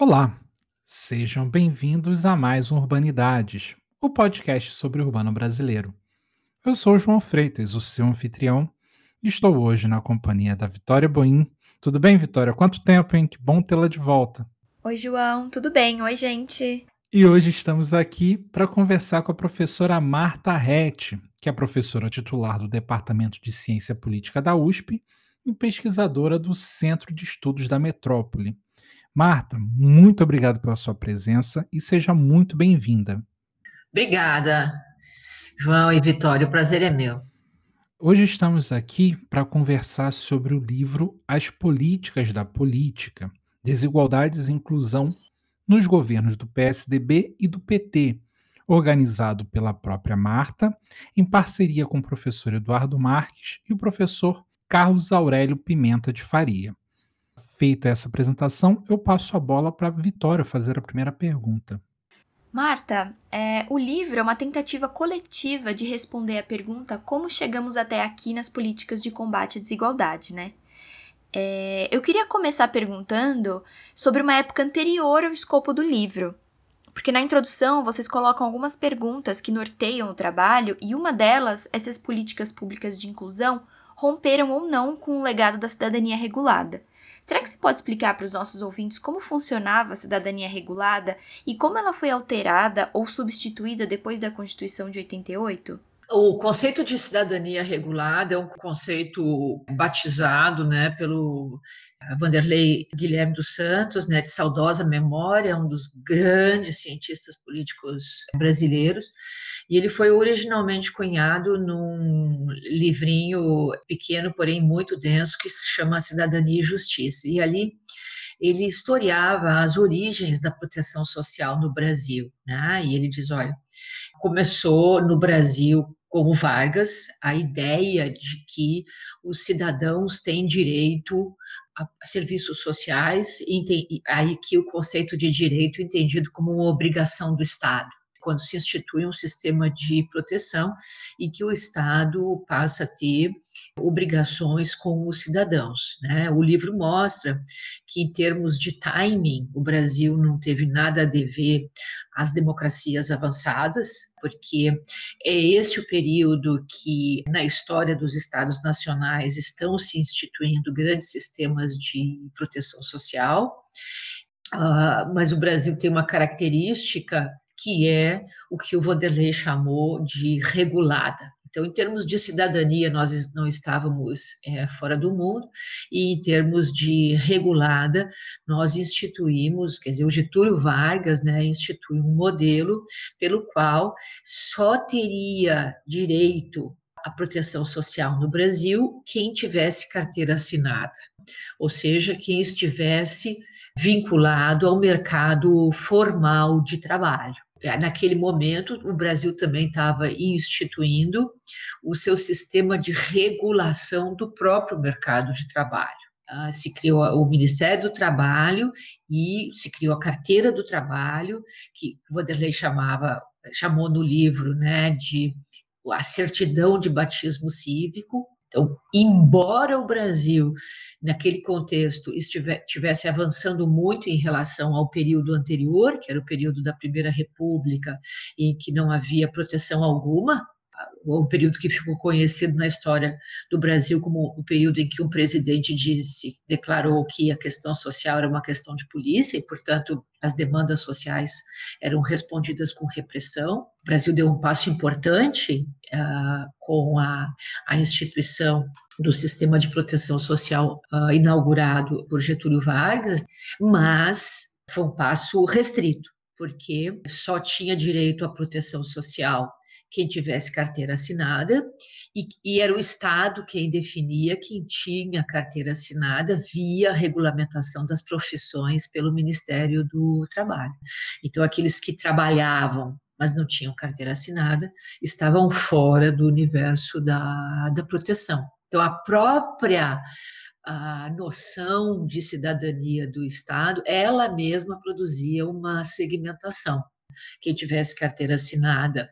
Olá, sejam bem-vindos a mais um Urbanidades, o podcast sobre o urbano brasileiro. Eu sou João Freitas, o seu anfitrião, e estou hoje na companhia da Vitória Boim. Tudo bem, Vitória? Quanto tempo, hein? Que bom tê-la de volta. Oi, João, tudo bem? Oi, gente. E hoje estamos aqui para conversar com a professora Marta Rett, que é professora titular do Departamento de Ciência Política da USP e pesquisadora do Centro de Estudos da Metrópole. Marta, muito obrigado pela sua presença e seja muito bem-vinda. Obrigada, João e Vitória, o prazer é meu. Hoje estamos aqui para conversar sobre o livro As Políticas da Política, Desigualdades e Inclusão nos governos do PSDB e do PT, organizado pela própria Marta, em parceria com o professor Eduardo Marques e o professor Carlos Aurélio Pimenta de Faria. Feita essa apresentação, eu passo a bola para a Vitória fazer a primeira pergunta. Marta, é, o livro é uma tentativa coletiva de responder à pergunta como chegamos até aqui nas políticas de combate à desigualdade, né? É, eu queria começar perguntando sobre uma época anterior ao escopo do livro, porque na introdução vocês colocam algumas perguntas que norteiam o trabalho e uma delas é se as políticas públicas de inclusão romperam ou não com o legado da cidadania regulada. Será que você pode explicar para os nossos ouvintes como funcionava a cidadania regulada e como ela foi alterada ou substituída depois da Constituição de 88? O conceito de cidadania regulada é um conceito batizado né, pelo Vanderlei Guilherme dos Santos, né, de saudosa memória, um dos grandes cientistas políticos brasileiros, e ele foi originalmente cunhado num livrinho pequeno, porém muito denso, que se chama Cidadania e Justiça. E ali ele historiava as origens da proteção social no Brasil. Né? E ele diz: olha, começou no Brasil como Vargas a ideia de que os cidadãos têm direito a serviços sociais, aí que o conceito de direito entendido como uma obrigação do Estado quando se institui um sistema de proteção e que o Estado passa a ter obrigações com os cidadãos. Né? O livro mostra que, em termos de timing, o Brasil não teve nada a dever às democracias avançadas, porque é este o período que, na história dos Estados nacionais, estão se instituindo grandes sistemas de proteção social. Uh, mas o Brasil tem uma característica que é o que o Vanderlei chamou de regulada. Então, em termos de cidadania, nós não estávamos é, fora do mundo, e em termos de regulada, nós instituímos, quer dizer, o Getúlio Vargas né, instituiu um modelo pelo qual só teria direito à proteção social no Brasil quem tivesse carteira assinada, ou seja, quem estivesse vinculado ao mercado formal de trabalho. É, naquele momento, o Brasil também estava instituindo o seu sistema de regulação do próprio mercado de trabalho. Ah, se criou o Ministério do Trabalho e se criou a carteira do trabalho, que o Vanderlei chamava, chamou no livro né, de a certidão de batismo cívico. Então, embora o Brasil naquele contexto estivesse avançando muito em relação ao período anterior, que era o período da Primeira República, em que não havia proteção alguma, o período que ficou conhecido na história do Brasil como o período em que um presidente disse, declarou que a questão social era uma questão de polícia e, portanto, as demandas sociais eram respondidas com repressão. O Brasil deu um passo importante uh, com a, a instituição do sistema de proteção social uh, inaugurado por Getúlio Vargas, mas foi um passo restrito, porque só tinha direito à proteção social quem tivesse carteira assinada, e, e, era o Estado quem definia quem tinha carteira assinada via regulamentação das profissões pelo Ministério do Trabalho. Então, aqueles que trabalhavam mas não tinham carteira assinada, estavam fora do universo da, da proteção. Então, a própria a noção de cidadania do Estado, ela mesma produzia uma segmentação. Quem tivesse carteira assinada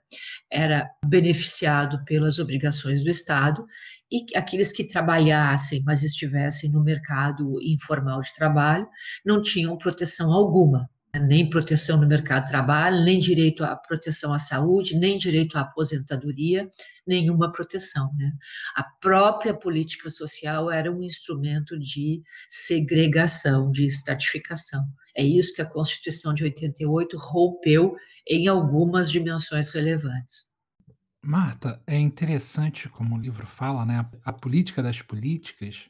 era beneficiado pelas obrigações do Estado, e aqueles que trabalhassem, mas estivessem no mercado informal de trabalho, não tinham proteção alguma nem proteção no mercado de trabalho, nem direito à proteção à saúde, nem direito à aposentadoria, nenhuma proteção. Né? A própria política social era um instrumento de segregação, de estratificação. É isso que a Constituição de 88 rompeu em algumas dimensões relevantes. Marta, é interessante como o livro fala, né? A política das políticas.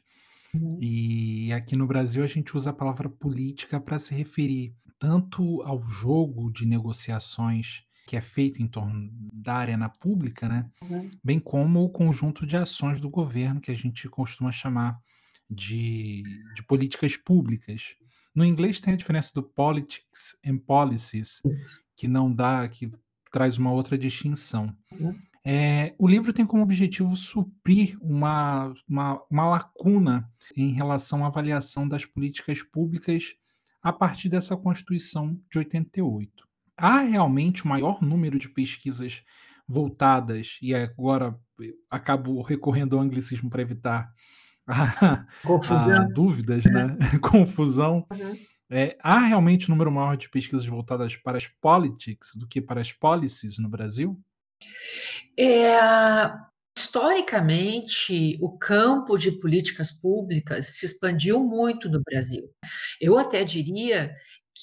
Uhum. E aqui no Brasil a gente usa a palavra política para se referir tanto ao jogo de negociações que é feito em torno da arena pública, né? Uhum. Bem como o conjunto de ações do governo que a gente costuma chamar de, de políticas públicas. No inglês tem a diferença do politics and policies, que não dá, que traz uma outra distinção. Uhum. É, o livro tem como objetivo suprir uma, uma, uma lacuna em relação à avaliação das políticas públicas a partir dessa Constituição de 88. Há realmente o maior número de pesquisas voltadas, e agora acabo recorrendo ao anglicismo para evitar a, a dúvidas, né? confusão. Uhum. É, há realmente um número maior de pesquisas voltadas para as politics do que para as policies no Brasil? É, Historicamente, o campo de políticas públicas se expandiu muito no Brasil. Eu até diria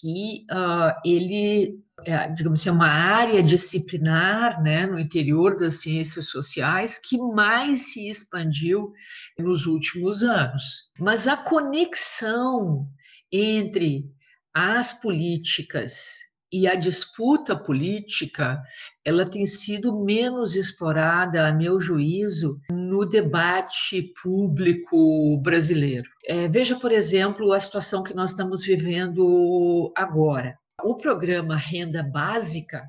que uh, ele, é, digamos assim, é uma área disciplinar né, no interior das ciências sociais que mais se expandiu nos últimos anos. Mas a conexão entre as políticas e a disputa política ela tem sido menos explorada, a meu juízo, no debate público brasileiro. É, veja, por exemplo, a situação que nós estamos vivendo agora. O programa Renda Básica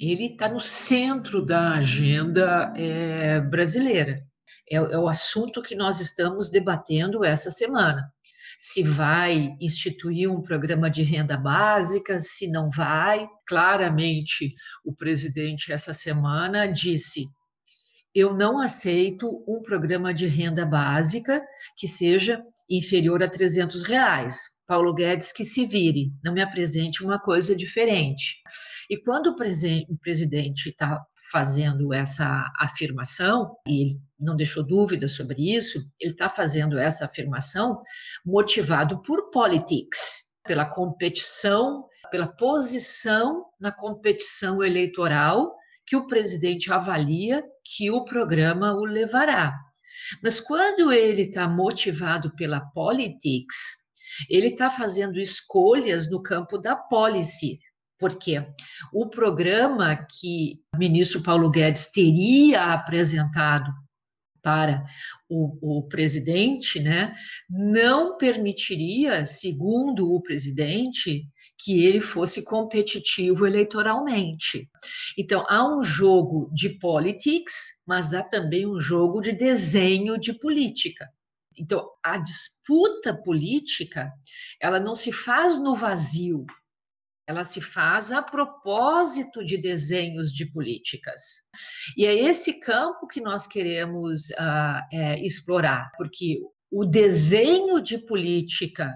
ele está no centro da agenda é, brasileira. É, é o assunto que nós estamos debatendo essa semana se vai instituir um programa de renda básica, se não vai. Claramente, o presidente, essa semana, disse: eu não aceito um programa de renda básica que seja inferior a 300 reais. Paulo Guedes que se vire, não me apresente uma coisa diferente. E quando o, presidente está fazendo essa afirmação, e ele não deixou dúvida sobre isso, ele está fazendo essa afirmação motivado por politics, pela competição, pela posição na competição eleitoral que o presidente avalia que o programa o levará. Mas quando ele está motivado pela politics, ele está fazendo escolhas no campo da policy, porque o programa que o ministro Paulo Guedes teria apresentado para o, o, presidente, né, não permitiria, segundo o presidente, que ele fosse competitivo eleitoralmente. Então, há um jogo de politics, mas há também um jogo de desenho de política. Então, a disputa política, ela não se faz no vazio, ela se faz a propósito de desenhos de políticas. E é esse campo que nós queremos uh, é, explorar, porque o desenho de política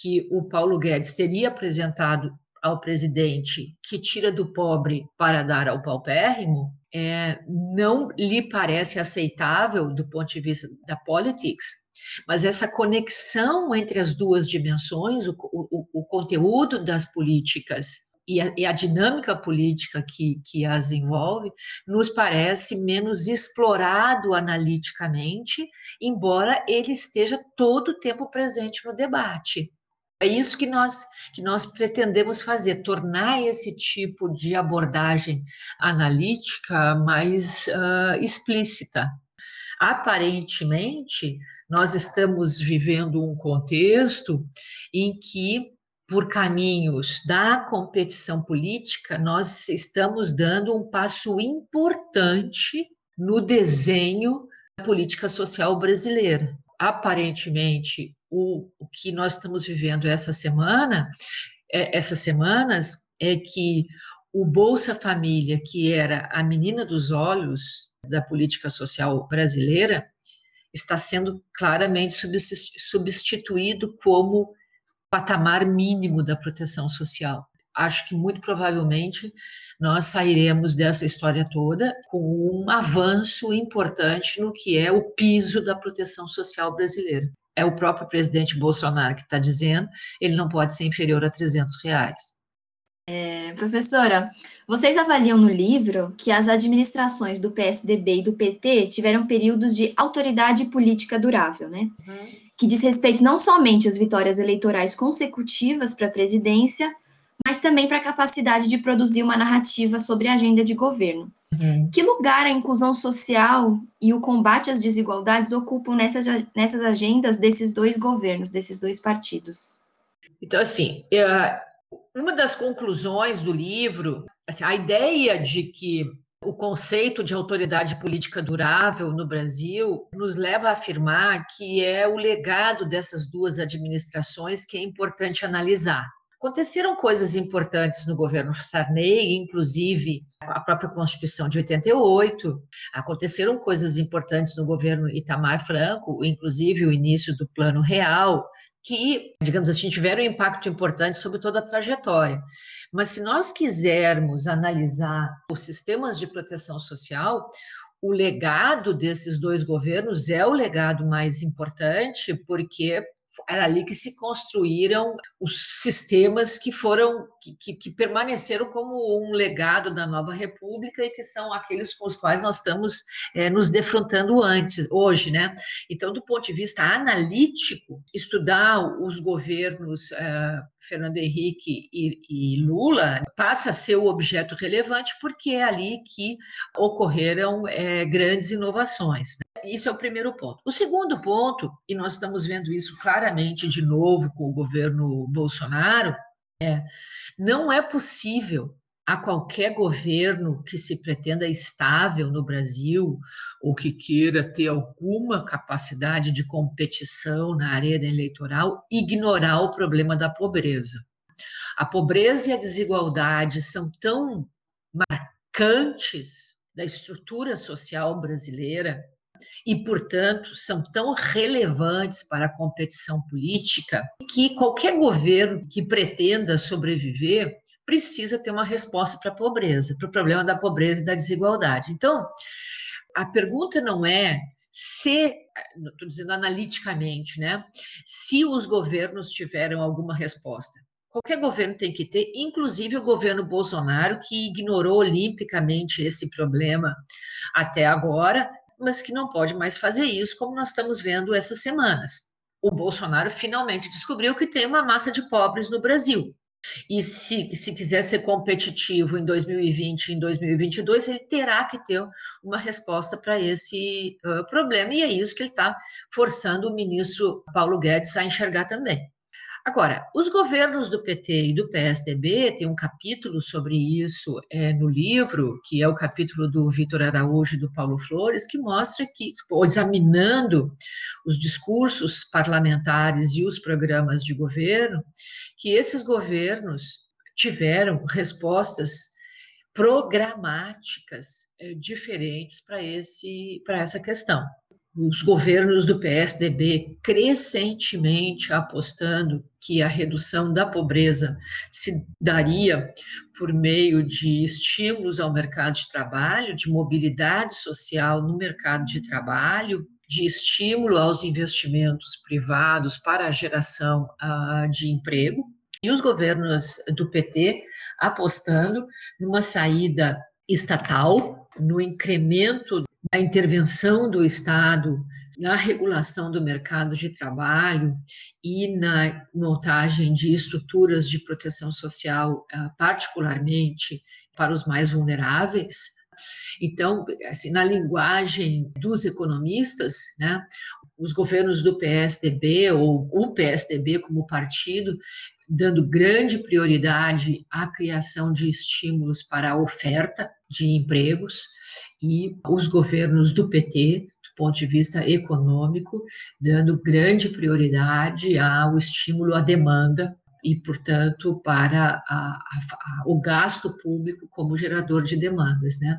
que o Paulo Guedes teria apresentado ao presidente, que tira do pobre para dar ao paupérrimo, é, não lhe parece aceitável do ponto de vista da politics, mas essa conexão entre as duas dimensões, o, o, o conteúdo das políticas e a, e a, dinâmica política que, que as envolve, nos parece menos explorado analiticamente, embora ele esteja todo o tempo presente no debate. É isso que nós, que nós pretendemos fazer, tornar esse tipo de abordagem analítica mais uh, explícita. Aparentemente, nós estamos vivendo um contexto em que, por caminhos da competição política, nós estamos dando um passo importante no desenho da política social brasileira. aparentemente o, o que nós estamos vivendo essa semana, é, essas semanas, é que o Bolsa Família, que era a menina dos olhos da política social brasileira, está sendo claramente substituído como patamar mínimo da proteção social. Acho que muito provavelmente nós sairemos dessa história toda com um avanço importante no que é o piso da proteção social brasileira. É o próprio presidente Bolsonaro que está dizendo, ele não pode ser inferior a 300 reais. É, professora, vocês avaliam no livro que as administrações do PSDB e do PT tiveram períodos de autoridade política durável, né? Uhum. Que diz respeito não somente às vitórias eleitorais consecutivas para a presidência, mas também para a capacidade de produzir uma narrativa sobre a agenda de governo. Uhum. Que lugar a inclusão social e o combate às desigualdades ocupam nessas, nessas agendas desses dois governos, desses dois partidos? Então, assim, eu uma das conclusões do livro, assim, a ideia de que o conceito de autoridade política durável no Brasil nos leva a afirmar que é o legado dessas duas administrações que é importante analisar. Aconteceram coisas importantes no governo Sarney, inclusive a própria Constituição de 88. Aconteceram coisas importantes no governo Itamar Franco, inclusive o início do Plano Real que, digamos assim, tiveram um impacto importante sobre toda a trajetória. Mas se nós quisermos analisar os sistemas de proteção social, o legado desses dois governos é o legado mais importante, porque era ali que se construíram os sistemas que foram que, que, permaneceram como um legado da nova república e que são aqueles com os quais nós estamos é, nos defrontando antes hoje, né? Então, do ponto de vista analítico, estudar os governos é, Fernando Henrique e, e, Lula passa a ser o objeto relevante porque é ali que ocorreram é, grandes inovações. Né? Isso é o primeiro ponto. O segundo ponto, e nós estamos vendo isso claramente de novo com o governo Bolsonaro, é não é possível a qualquer governo que se pretenda estável no Brasil ou que queira ter alguma capacidade de competição na arena eleitoral ignorar o problema da pobreza. A pobreza e a desigualdade são tão marcantes da estrutura social brasileira e, portanto, são tão relevantes para a competição política que qualquer governo que pretenda sobreviver precisa ter uma resposta para a pobreza, para o problema da pobreza e da desigualdade. Então, a pergunta não é se, estou dizendo analiticamente, né, se os governos tiveram alguma resposta. Qualquer governo tem que ter, inclusive o governo Bolsonaro, que ignorou olimpicamente esse problema até agora, mas que não pode mais fazer isso, como nós estamos vendo essas semanas. O Bolsonaro finalmente descobriu que tem uma massa de pobres no Brasil. E se, se quiser ser competitivo em 2020 e em 2022, ele terá que ter uma resposta para esse uh, problema. E é isso que ele está forçando o ministro Paulo Guedes a enxergar também. Agora, os governos do PT e do PSDB têm um capítulo sobre isso é, no livro, que é o capítulo do Vitor Araújo e do Paulo Flores, que mostra que, examinando os discursos parlamentares e os programas de governo, que esses governos tiveram respostas programáticas é, diferentes para essa questão os governos do PSDB crescentemente apostando que a redução da pobreza se daria por meio de estímulos ao mercado de trabalho, de mobilidade social no mercado de trabalho, de estímulo aos investimentos privados para a geração uh, de emprego, e os governos do PT apostando numa saída estatal, no incremento a intervenção do Estado na regulação do mercado de trabalho e na montagem de estruturas de proteção social, ah, particularmente para os mais vulneráveis. Então, assim, na linguagem dos economistas, né, os governos do PSDB ou o PSDB como partido dando grande prioridade à criação de estímulos para a oferta de empregos e os governos do PT, do ponto de vista econômico, dando grande prioridade ao estímulo à demanda e, portanto, para a, a, o gasto público como gerador de demandas. Né?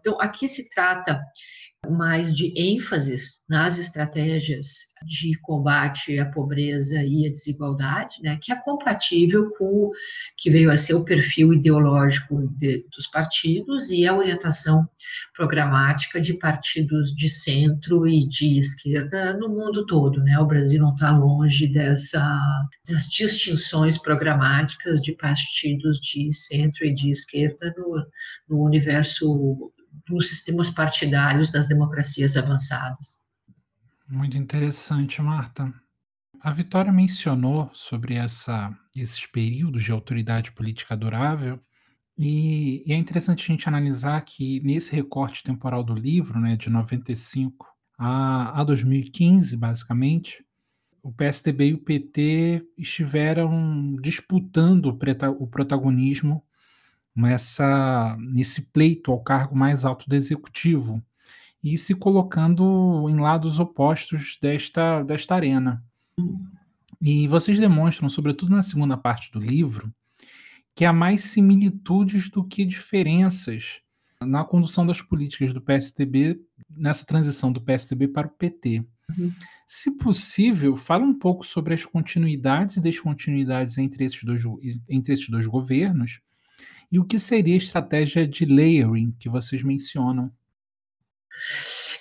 Então, aqui se trata mais de ênfases nas estratégias de combate à pobreza e à desigualdade, né, que é compatível com o que veio a ser o perfil ideológico de, dos partidos e a orientação programática de partidos de centro e de esquerda no mundo todo. Né? O Brasil não está longe dessa, das distinções programáticas de partidos de centro e de esquerda no, no universo dos sistemas partidários das democracias avançadas. Muito interessante, Marta. A Vitória mencionou sobre essa, esses períodos de autoridade política durável, e, e, é interessante a gente analisar que nesse recorte temporal do livro, né, de 95 a, a 2015, basicamente, o PSDB e o PT estiveram disputando o protagonismo nessa, nesse pleito ao cargo mais alto do executivo e se colocando em lados opostos desta, desta arena. E vocês demonstram, sobretudo na segunda parte do livro, que há mais similitudes do que diferenças na condução das políticas do PSDB, nessa transição do PSDB para o PT. Uhum. Se possível, fala um pouco sobre as continuidades e descontinuidades entre esses dois, entre esses dois governos e o que seria a estratégia de layering que vocês mencionam?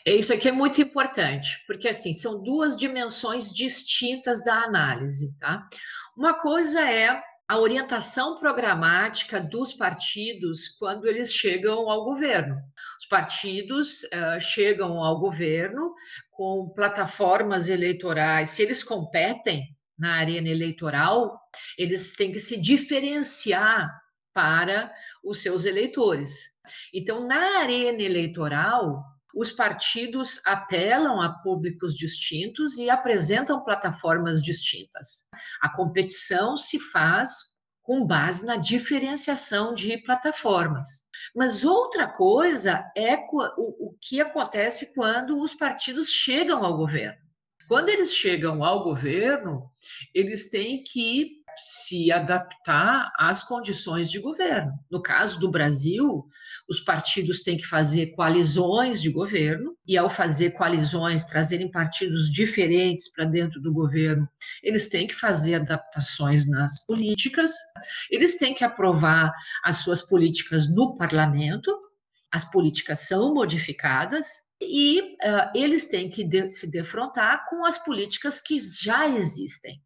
Isso aqui é muito importante, porque assim são duas dimensões distintas da análise, tá? Uma coisa é a orientação programática dos partidos quando eles chegam ao governo. Os partidos uh, chegam ao governo com plataformas eleitorais, se eles competem na arena eleitoral, eles têm que se diferenciar para os seus eleitores. Então, na arena eleitoral, os partidos apelam a públicos distintos e apresentam plataformas distintas. A competição se faz com base na diferenciação de plataformas. Mas outra coisa é o, que acontece quando os partidos chegam ao governo. Quando eles chegam ao governo, eles têm que se adaptar às condições de governo. No caso do Brasil, os partidos têm que fazer coalizões de governo, e ao fazer coalizões, trazerem partidos diferentes para dentro do governo, eles têm que fazer adaptações nas políticas, eles têm que aprovar as suas políticas no parlamento, as políticas são modificadas, e uh, eles têm que de se defrontar com as políticas que já existem.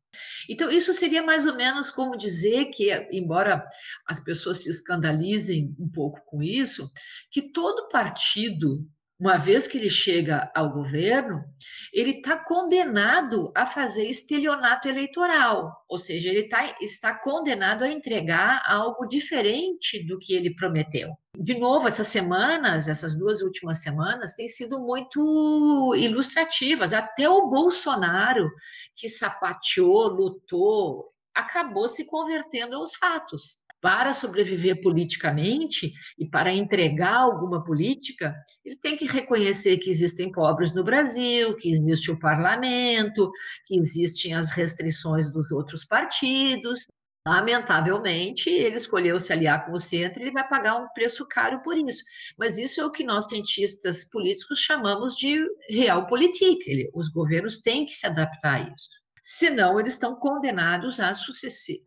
Então, isso seria mais ou menos como dizer que, embora as pessoas se escandalizem um pouco com isso, que todo partido uma vez que ele chega ao governo, ele está condenado a fazer estelionato eleitoral, ou seja, ele tá, está condenado a entregar algo diferente do que ele prometeu. De novo, essas semanas, essas duas últimas semanas, têm sido muito ilustrativas. Até o Bolsonaro, que sapateou, lutou, acabou se convertendo aos fatos para sobreviver politicamente e para entregar alguma política, ele tem que reconhecer que existem pobres no Brasil, que existe o parlamento, que existem as restrições dos outros partidos. Lamentavelmente, ele escolheu se aliar com o centro e ele vai pagar um preço caro por isso. Mas isso é o que nós, cientistas políticos, chamamos de realpolitik. Os governos têm que se adaptar a isso senão eles estão condenados a,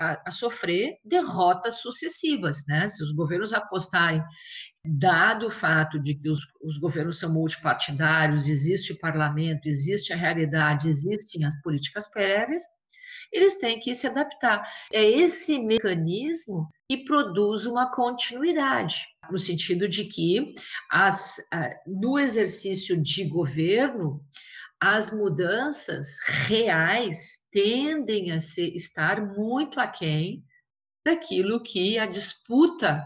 a, a, sofrer derrotas sucessivas, né? Se os governos apostarem, dado o fato de que os, os governos são multipartidários, existe o parlamento, existe a realidade, existem as políticas prévias, eles têm que se adaptar. É esse mecanismo que produz uma continuidade, no sentido de que as, no exercício de governo, as mudanças reais tendem a ser, estar muito aquém daquilo que a disputa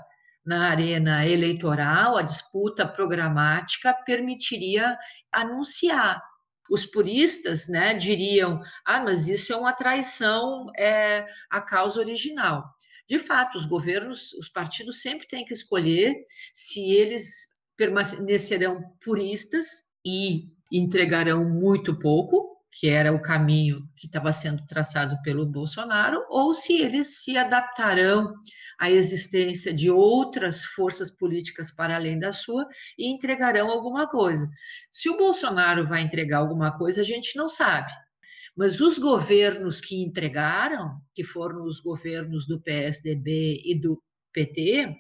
na arena eleitoral, a disputa programática permitiria anunciar. Os puristas né, diriam: ah, mas isso é uma traição é, à causa original. De fato, os governos, os partidos sempre têm que escolher se eles permanecerão puristas e entregarão muito pouco, que era o caminho que estava sendo traçado pelo Bolsonaro, ou se eles se adaptarão à existência de outras forças políticas para além da sua e entregarão alguma coisa. Se o Bolsonaro vai entregar alguma coisa, a gente não sabe. Mas os governos que entregaram, que foram os governos do PSDB e do PT,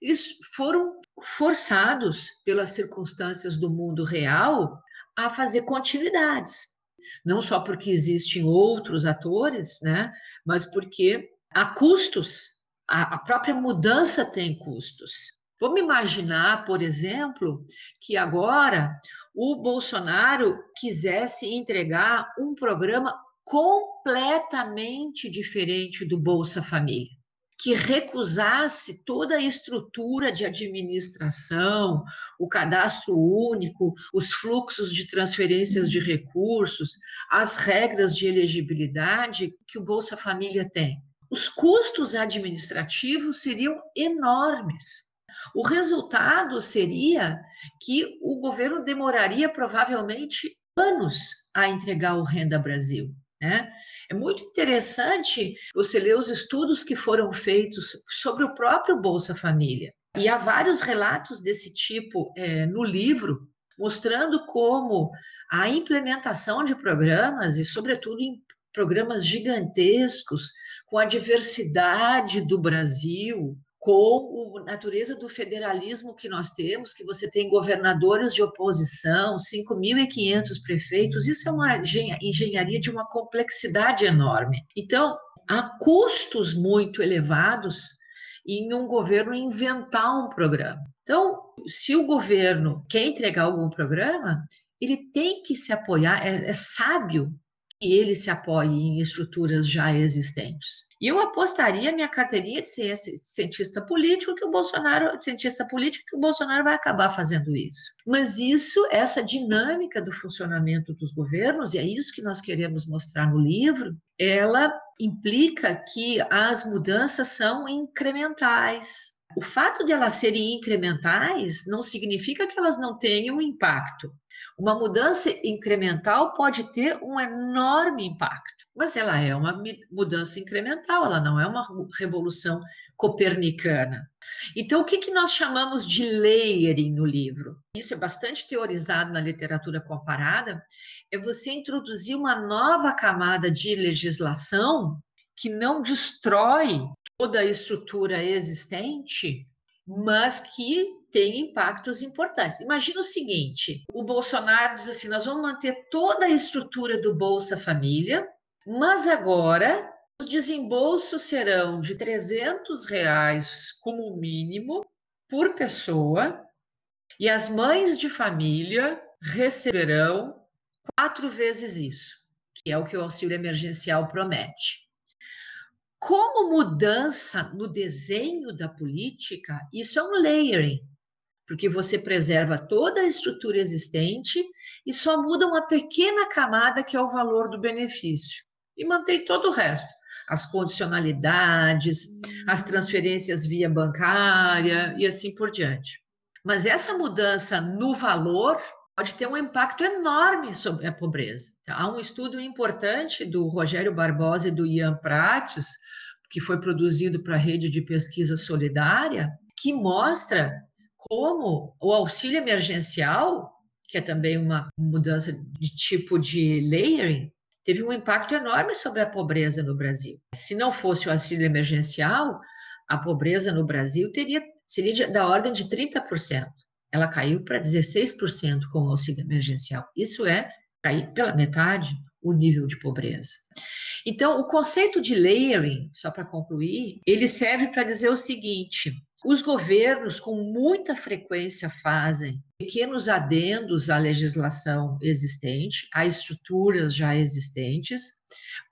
eles foram forçados pelas circunstâncias do mundo real a fazer continuidades. Não só porque existem outros atores, né, mas porque há custos, a, a própria mudança tem custos. Vamos imaginar, por exemplo, que agora o Bolsonaro quisesse entregar um programa completamente diferente do Bolsa Família que recusasse toda a estrutura de administração, o cadastro único, os fluxos de transferências de recursos, as regras de elegibilidade que o Bolsa Família tem. Os custos administrativos seriam enormes. O resultado seria que o governo demoraria provavelmente anos a entregar o Renda Brasil. Né? É muito interessante você ler os estudos que foram feitos sobre o próprio Bolsa Família. E há vários relatos desse tipo é, no livro, mostrando como a implementação de programas, e sobretudo em programas gigantescos, com a diversidade do Brasil, com a natureza do federalismo que nós temos, que você tem governadores de oposição, 5.500 prefeitos, isso é uma engenharia de uma complexidade enorme. Então, há custos muito elevados em um governo inventar um programa. Então, se o governo quer entregar algum programa, ele tem que se apoiar, é, é sábio que ele se apoie em estruturas já existentes. E eu apostaria minha carteirinha de ciência, cientista político que o Bolsonaro, cientista político que o Bolsonaro vai acabar fazendo isso. Mas isso, essa dinâmica do funcionamento dos governos, e é isso que nós queremos mostrar no livro, ela implica que as mudanças são incrementais. O fato de elas serem incrementais não significa que elas não tenham impacto. Uma mudança incremental pode ter um enorme impacto, mas ela é uma mudança incremental, ela não é uma revolução copernicana. Então, o que, que nós chamamos de layering no livro? Isso é bastante teorizado na literatura comparada, é você introduzir uma nova camada de legislação que não destrói toda a estrutura existente, mas que tem impactos importantes. Imagina o seguinte: o Bolsonaro diz assim: nós vamos manter toda a estrutura do Bolsa Família, mas agora os desembolsos serão de 300 reais como mínimo por pessoa e as mães de família receberão quatro vezes isso, que é o que o auxílio emergencial promete. Como mudança no desenho da política, isso é um layering porque você preserva toda a estrutura existente e só muda uma pequena camada que é o valor do benefício e mantém todo o resto. As condicionalidades, as transferências via bancária e assim por diante. Mas essa mudança no valor pode ter um impacto enorme sobre a pobreza. Há um estudo importante do Rogério Barbosa e do Ian Prates, que foi produzido para a rede de pesquisa solidária, que mostra como o auxílio emergencial, que é também uma mudança de tipo de layering, teve um impacto enorme sobre a pobreza no Brasil. Se não fosse o auxílio emergencial, a pobreza no Brasil teria seria da ordem de 30%. Ela caiu para 16% com o auxílio emergencial. Isso é cair pela metade o nível de pobreza. Então, o conceito de layering, só para concluir, ele serve para dizer o seguinte: os governos, com muita frequência, fazem pequenos adendos à legislação existente, a estruturas já existentes,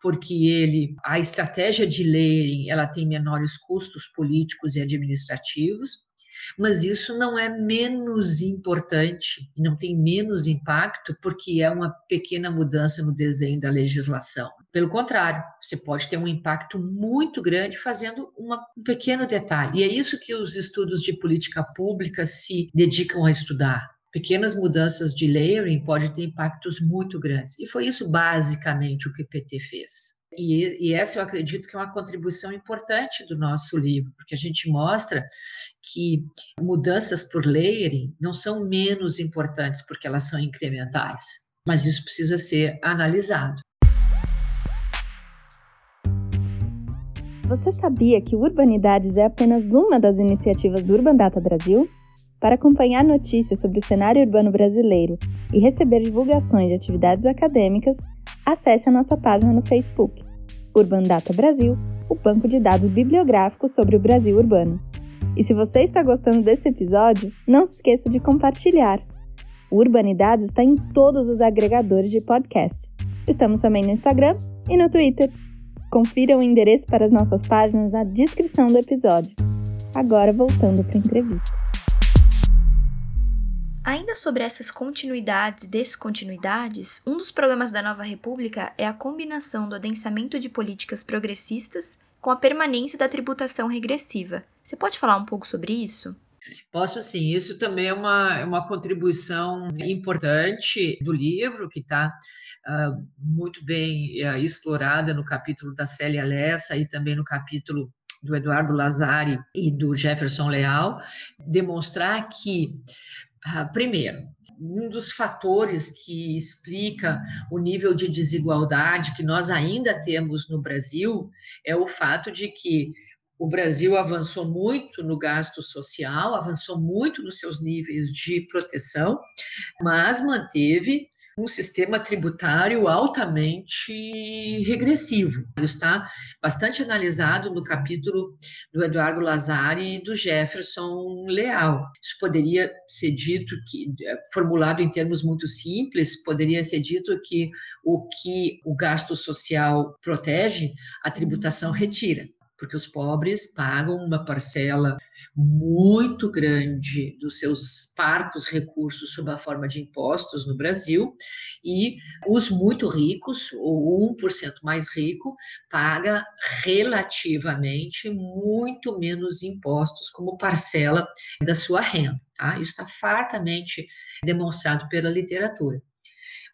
porque ele, a estratégia de layering, ela tem menores custos políticos e administrativos, mas isso não é menos importante e não tem menos impacto porque é uma pequena mudança no desenho da legislação. Pelo contrário, você pode ter um impacto muito grande fazendo uma, um pequeno detalhe. E é isso que os estudos de política pública se dedicam a estudar pequenas mudanças de layering podem ter impactos muito grandes. E foi isso basicamente o que o PT fez. E, e, essa eu acredito que é uma contribuição importante do nosso livro, porque a gente mostra que mudanças por layering não são menos importantes porque elas são incrementais, mas isso precisa ser analisado. Você sabia que Urbanidades é apenas uma das iniciativas do Urban Data Brasil? Para acompanhar notícias sobre o cenário urbano brasileiro e receber divulgações de atividades acadêmicas, acesse a nossa página no Facebook, Urban Data Brasil, o banco de dados bibliográficos sobre o Brasil urbano. E se você está gostando desse episódio, não se esqueça de compartilhar. O Urbanidades está em todos os agregadores de podcast. Estamos também no Instagram e no Twitter. Confira o endereço para as nossas páginas na descrição do episódio. Agora voltando para a entrevista. Ainda sobre essas continuidades e descontinuidades, um dos problemas da nova república é a combinação do adensamento de políticas progressistas com a permanência da tributação regressiva. Você pode falar um pouco sobre isso? Posso sim, isso também é uma, é uma contribuição importante do livro, que está uh, muito bem uh, explorada no capítulo da Célia Lessa e também no capítulo do Eduardo Lazari e do Jefferson Leal, demonstrar que, primeiro, um dos fatores que explica o nível de desigualdade que nós ainda temos no Brasil é o fato de que o Brasil avançou muito no gasto social, avançou muito nos seus níveis de proteção, mas manteve um sistema tributário altamente regressivo. Está bastante analisado no capítulo do Eduardo Lazari e do Jefferson Leal. Isso poderia ser dito que, formulado em termos muito simples, poderia ser dito que o que o gasto social protege, a tributação retira porque os pobres pagam uma parcela muito grande dos seus parcos recursos sob a forma de impostos no Brasil, e os muito ricos, ou 1% mais rico, paga relativamente muito menos impostos como parcela da sua renda. Tá? Isso está fartamente demonstrado pela literatura.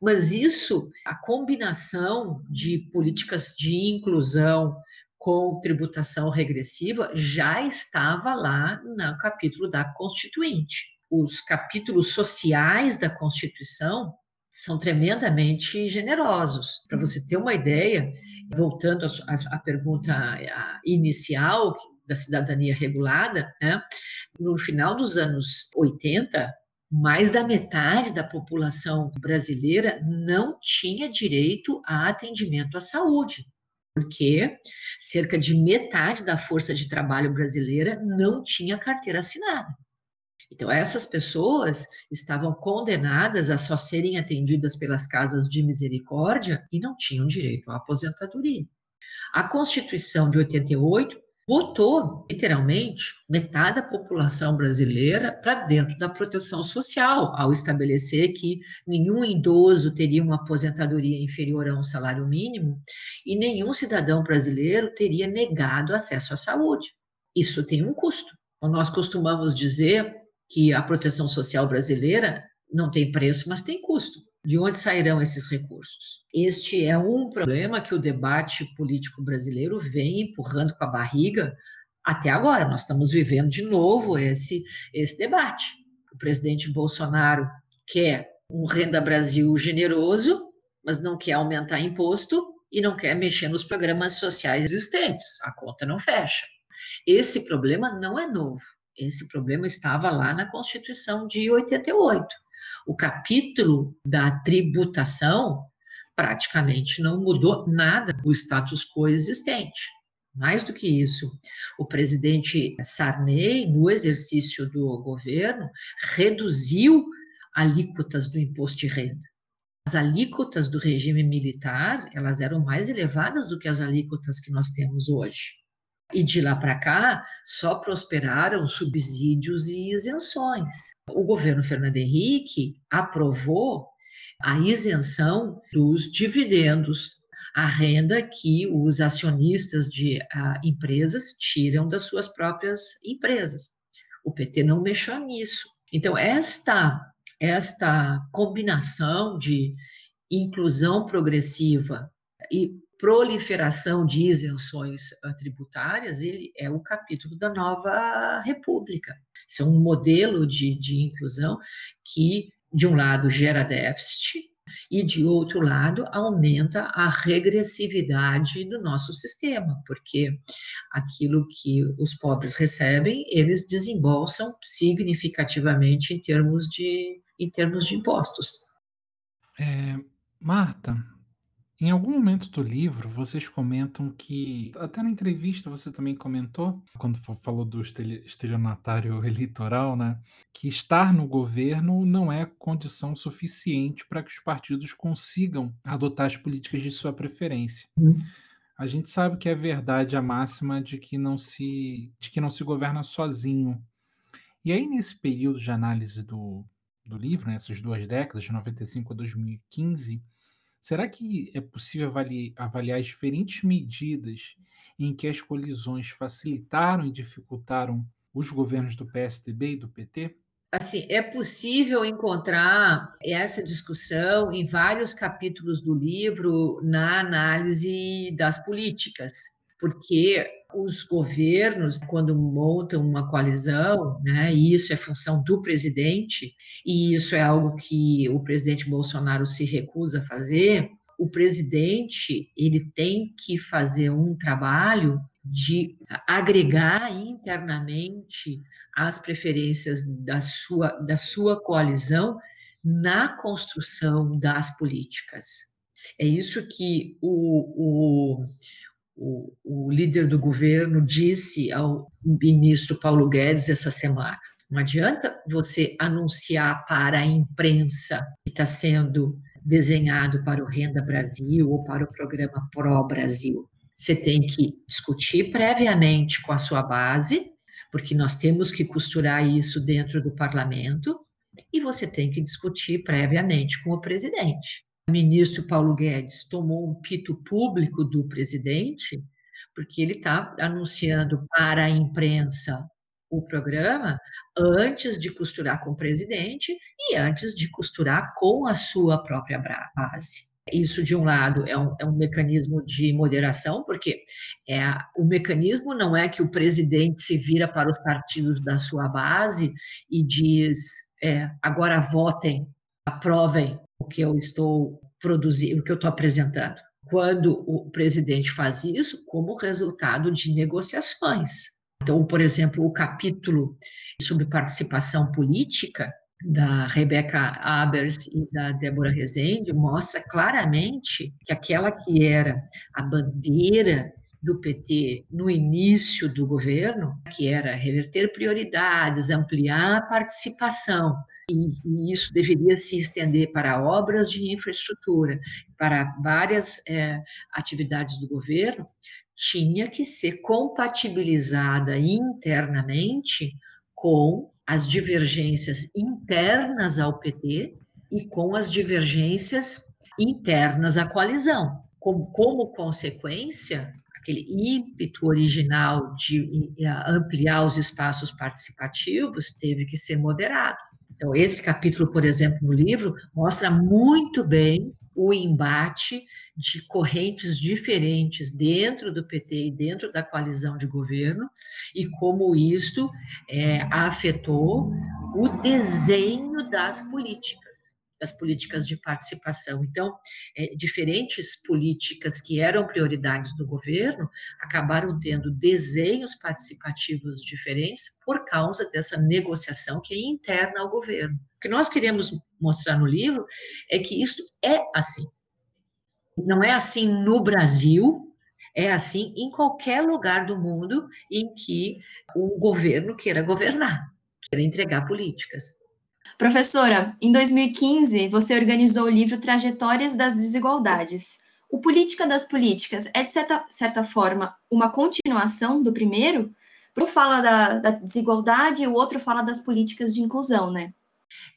Mas isso, a combinação de políticas de inclusão, com tributação regressiva já estava lá no capítulo da Constituinte. Os capítulos sociais da Constituição são tremendamente generosos. Para você ter uma ideia, voltando à pergunta inicial da cidadania regulada, né, no final dos anos 80, mais da metade da população brasileira não tinha direito a atendimento à saúde porque cerca de metade da força de trabalho brasileira não tinha carteira assinada. Então, essas pessoas estavam condenadas a só serem atendidas pelas casas de misericórdia e não tinham direito à aposentadoria. A Constituição de 88 botou, literalmente, metade da população brasileira para dentro da proteção social, ao estabelecer que nenhum idoso teria uma aposentadoria inferior a um salário mínimo e nenhum cidadão brasileiro teria negado acesso à saúde. Isso tem um custo. Então, nós costumamos dizer que a proteção social brasileira não tem preço, mas tem custo. De onde sairão esses recursos? Este é um problema que o debate político brasileiro vem empurrando com a barriga até agora. Nós estamos vivendo de novo esse, esse debate. O presidente Bolsonaro quer um Renda Brasil generoso, mas não quer aumentar imposto e não quer mexer nos programas sociais existentes. A conta não fecha. Esse problema não é novo. Esse problema estava lá na Constituição de 88 o capítulo da tributação praticamente não mudou nada o status quo existente. Mais do que isso, o presidente Sarney, no exercício do governo, reduziu alíquotas do imposto de renda. As alíquotas do regime militar, elas eram mais elevadas do que as alíquotas que nós temos hoje. E de lá para cá, só prosperaram subsídios e isenções. O governo Fernando Henrique aprovou a isenção dos dividendos, a renda que os acionistas de uh, empresas tiram das suas próprias empresas. O PT não mexeu nisso. Então, esta esta combinação de inclusão progressiva e proliferação de isenções tributárias, ele é o capítulo da nova república. Isso é um modelo de, de inclusão que, de um lado, gera déficit, e, de outro lado, aumenta a regressividade do nosso sistema, porque aquilo que os pobres recebem, eles desembolsam significativamente em termos de, em termos de impostos. É, Marta, em algum momento do livro, vocês comentam que, até na entrevista você também comentou, quando falou do estelionatário eleitoral, né, que estar no governo não é condição suficiente para que os partidos consigam adotar as políticas de sua preferência. Uhum. A gente sabe que é verdade a máxima de que não se, de que não se governa sozinho. E aí, nesse período de análise do, do livro, né, essas duas décadas, de 95 a 2015, Será que é possível avaliar, avaliar as diferentes medidas em que as colisões facilitaram e dificultaram os governos do PSDB e do PT? Assim, é possível encontrar essa discussão em vários capítulos do livro na análise das políticas, porque os governos, quando montam uma coalizão, né, e isso é função do presidente, e isso é algo que o presidente Bolsonaro se recusa a fazer, o presidente ele tem que fazer um trabalho de agregar internamente as preferências da sua, da sua coalizão na construção das políticas. É isso que o, o, o, o líder do governo disse ao ministro Paulo Guedes essa semana. Não adianta você anunciar para a imprensa que está sendo desenhado para o Renda Brasil ou para o programa Pro Brasil. Você tem que discutir previamente com a sua base, porque nós temos que costurar isso dentro do parlamento, e você tem que discutir previamente com o presidente ministro Paulo Guedes tomou um pito público do presidente, porque ele está anunciando para a imprensa o programa antes de costurar com o presidente e antes de costurar com a sua própria base. Isso, de um lado, é um, é um mecanismo de moderação, porque é, o mecanismo não é que o presidente se vira para os partidos da sua base e diz: é, agora votem, aprovem o que eu estou produzindo, o que eu estou apresentando. Quando o presidente faz isso, como resultado de negociações. Então, por exemplo, o capítulo sobre participação política da Rebecca Abers e da Débora Rezende mostra claramente que aquela que era a bandeira do PT no início do governo, que era reverter prioridades, ampliar a participação, e, e, isso deveria se estender para obras de infraestrutura, para várias é, atividades do governo, tinha que ser compatibilizada internamente com as divergências internas ao PT e com as divergências internas à coalizão. Como, como consequência, aquele ímpeto original de ampliar os espaços participativos teve que ser moderado. Então, esse capítulo, por exemplo, no livro, mostra muito bem o embate de correntes diferentes dentro do PT e dentro da coalizão de governo e como isto é, afetou o desenho das políticas das políticas de participação. Então, é, diferentes políticas que eram prioridades do governo acabaram tendo desenhos participativos diferentes por causa dessa negociação que é interna ao governo. O que nós queremos mostrar no livro é que isso é assim. Não é assim no Brasil, é assim em qualquer lugar do mundo em que o governo queira governar, queira entregar políticas. Professora, em 2015, você organizou o livro Trajetórias das Desigualdades. O Política das Políticas é, de certa, certa forma, uma continuação do primeiro? Um fala da, da desigualdade e o outro fala das políticas de inclusão, né?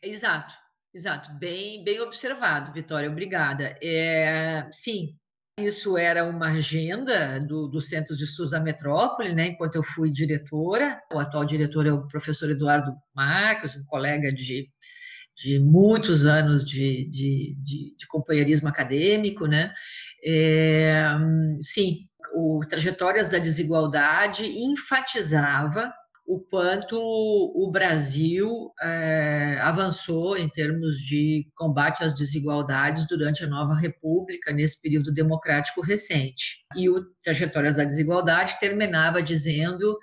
Exato, exato. Bem, bem observado, Vitória, obrigada. É, sim, isso era uma agenda do, do Centro de Estudos da Metrópole, né, enquanto eu fui diretora. O atual diretor é o professor Eduardo Marques, um colega de, de muitos anos de, de, de, de companheirismo acadêmico, né? É, sim, o Trajetórias da Desigualdade enfatizava o quanto o Brasil é, avançou em termos de combate às desigualdades durante a nova República, nesse período democrático recente. E o Trajetórias da Desigualdade terminava dizendo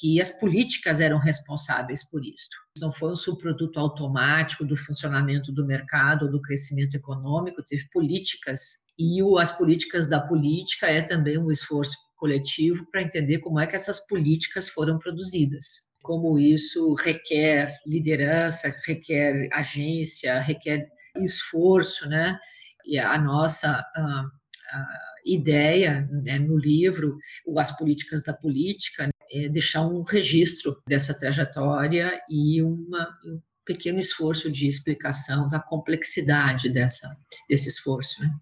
que as políticas eram responsáveis por isso. Não foi um subproduto automático do funcionamento do mercado ou do crescimento econômico, teve políticas, e as políticas da política é também um esforço coletivo para entender como é que essas políticas foram produzidas. Como isso requer liderança, requer agência, requer esforço, né? E a nossa a, a ideia né, no livro, As Políticas da Política, é deixar um registro dessa trajetória e uma, um pequeno esforço de explicação da complexidade dessa, desse esforço. Né?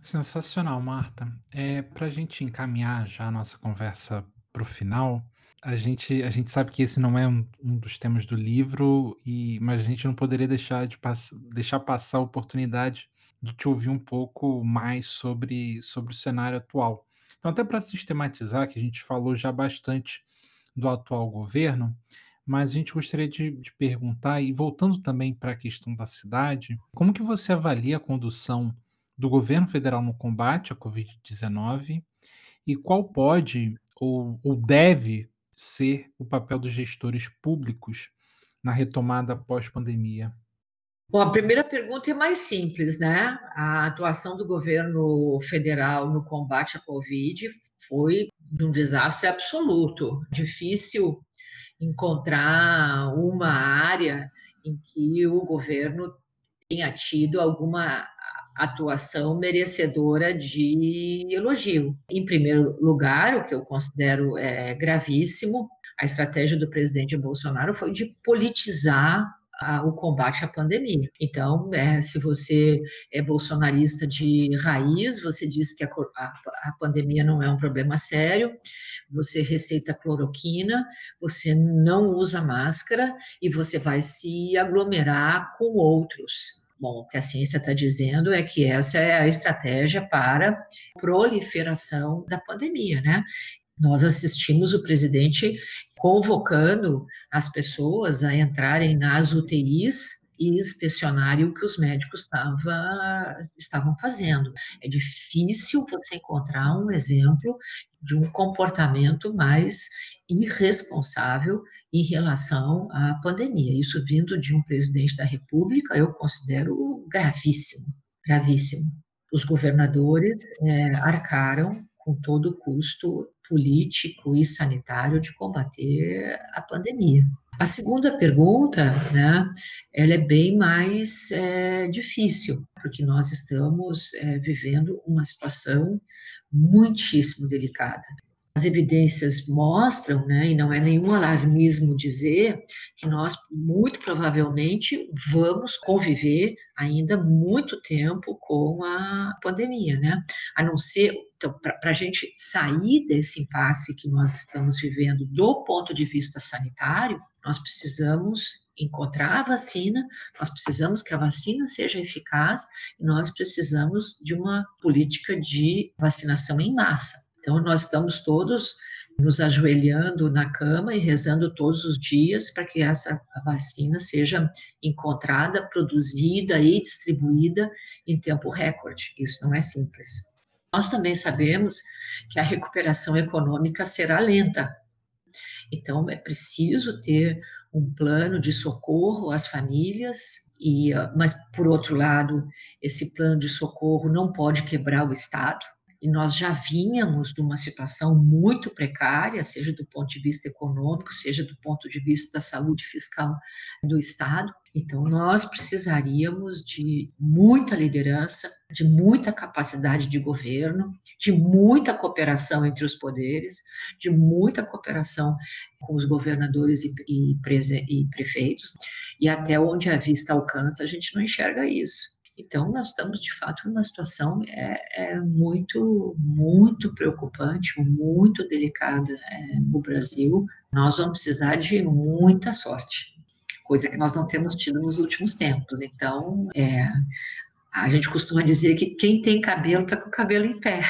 Sensacional, Marta. É, para a gente encaminhar já a nossa conversa para o final, a gente, a gente sabe que esse não é um, um dos temas do livro, e, mas a gente não poderia deixar de pass deixar passar a oportunidade de te ouvir um pouco mais sobre, sobre o cenário atual. Então, até para sistematizar, que a gente falou já bastante do atual governo, mas a gente gostaria de, de perguntar, e voltando também para a questão da cidade, como que você avalia a condução do governo federal no combate à Covid-19 e qual pode ou, ou deve ser o papel dos gestores públicos na retomada pós-pandemia? Bom, a primeira pergunta é mais simples, né? A atuação do governo federal no combate à Covid foi de um desastre absoluto. Difícil encontrar uma área em que o governo tenha tido alguma atuação merecedora de elogio. Em primeiro lugar, o que eu considero é, gravíssimo, a estratégia do presidente Bolsonaro foi de politizar o combate à pandemia. Então, é, se você é bolsonarista de raiz, você diz que a, a, a pandemia não é um problema sério, você receita cloroquina, você não usa máscara e você vai se aglomerar com outros. Bom, o que a ciência está dizendo é que essa é a estratégia para proliferação da pandemia, né? Nós assistimos o presidente convocando as pessoas a entrarem nas UTIs e inspecionarem o que os médicos tava, estavam fazendo. É difícil você encontrar um exemplo de um comportamento mais irresponsável em relação à pandemia. Isso vindo de um presidente da República, eu considero gravíssimo, gravíssimo. Os governadores é, arcaram com todo o custo político e sanitário de combater a pandemia. A segunda pergunta, né, ela é bem mais é, difícil, porque nós estamos é, vivendo uma situação muitíssimo delicada. As evidências mostram, né, e não é nenhum alarmismo dizer, que nós muito provavelmente vamos conviver ainda muito tempo com a pandemia, né? A não ser, então, para a gente sair desse impasse que nós estamos vivendo do ponto de vista sanitário, nós precisamos encontrar a vacina, nós precisamos que a vacina seja eficaz e nós precisamos de uma política de vacinação em massa. Então, nós estamos todos nos ajoelhando na cama e rezando todos os dias para que essa vacina seja encontrada, produzida e distribuída em tempo recorde. Isso não é simples. Nós também sabemos que a recuperação econômica será lenta. Então, é preciso ter um plano de socorro às famílias, e, mas, por outro lado, esse plano de socorro não pode quebrar o Estado e nós já vínhamos de uma situação muito precária, seja do ponto de vista econômico, seja do ponto de vista da saúde fiscal do Estado. Então, nós precisaríamos de muita liderança, de muita capacidade de governo, de muita cooperação entre os poderes, de muita cooperação com os governadores e, e, e prefeitos, e até onde a vista alcança, a gente não enxerga isso. Então, nós estamos, de fato, numa situação é, é muito, muito preocupante, muito delicada é, no Brasil. Nós vamos precisar de muita sorte. coisa que nós não temos tido nos últimos tempos. Então, é, a gente costuma dizer que quem tem cabelo está com o cabelo em pé.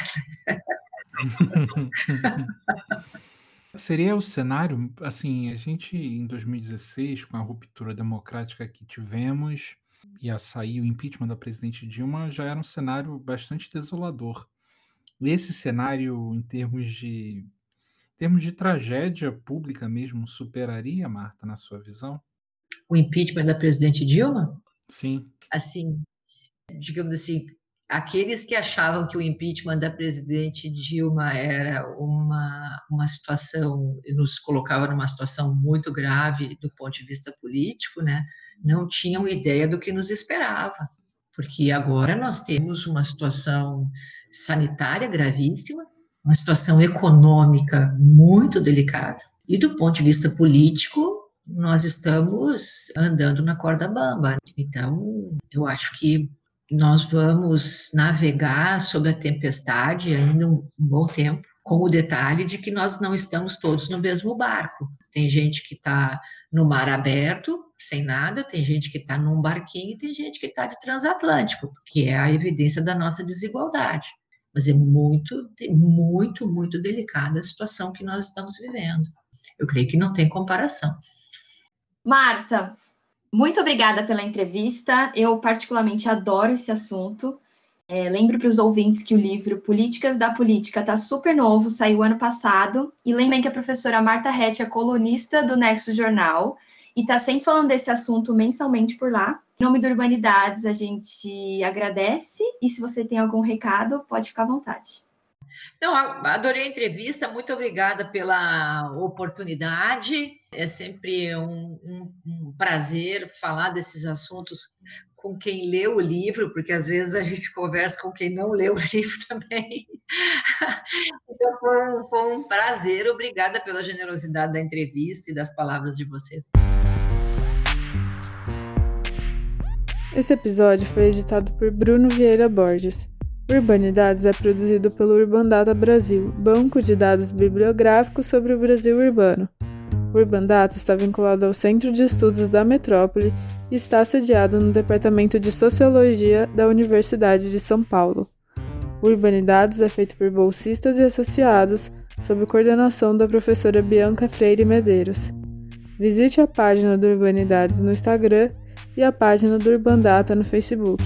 Seria o cenário, assim, a gente em 2016, com a ruptura democrática que tivemos e a sair o impeachment da presidente Dilma, já era um cenário bastante desolador. Esse cenário, em termos de, em termos de tragédia pública mesmo, superaria, Marta, na sua visão? O impeachment da presidente Dilma? Sim. Assim, digamos assim, aqueles que achavam que o impeachment da presidente Dilma era uma, uma situação, nos colocava numa situação muito grave do ponto de vista político, né, não tinham ideia do que nos esperava, porque agora nós temos uma situação sanitária gravíssima, uma situação econômica muito delicada, e do ponto de vista político, nós estamos andando na corda bamba. Então, eu acho que nós vamos navegar sobre a tempestade ainda um bom tempo, com o detalhe de que nós não estamos todos no mesmo barco. Tem gente que está no mar aberto, sem nada, tem gente que está num barquinho, tem gente que está de transatlântico, que é a evidência da nossa desigualdade. Mas é muito, muito, muito delicada a situação que nós estamos vivendo. Eu creio que não tem comparação. Marta, muito obrigada pela entrevista. Eu, particularmente, adoro esse assunto. É, lembro para os ouvintes que o livro Políticas da Política está super novo, saiu ano passado. E lembrem que a professora Marta Rett é colunista do Nexo Jornal e está sempre falando desse assunto mensalmente por lá. Em nome do Urbanidades, a gente agradece. E se você tem algum recado, pode ficar à vontade. Não, adorei a entrevista, muito obrigada pela oportunidade. É sempre um, um, um, prazer falar desses assuntos com quem leu o livro, porque às vezes a gente conversa com quem não leu o livro também. Então foi um, foi um prazer, obrigada pela generosidade da entrevista e das palavras de vocês. Esse episódio foi editado por Bruno Vieira Borges. Urbanidades é produzido pelo Urbandata Brasil, banco de dados bibliográficos sobre o Brasil urbano. Urbandata está vinculado ao Centro de Estudos da Metrópole e está sediado no Departamento de Sociologia da Universidade de São Paulo. O Urbanidades é feito por bolsistas e associados, sob coordenação da professora Bianca Freire Medeiros. Visite a página do Urbanidades no Instagram e a página do Urbandata no Facebook.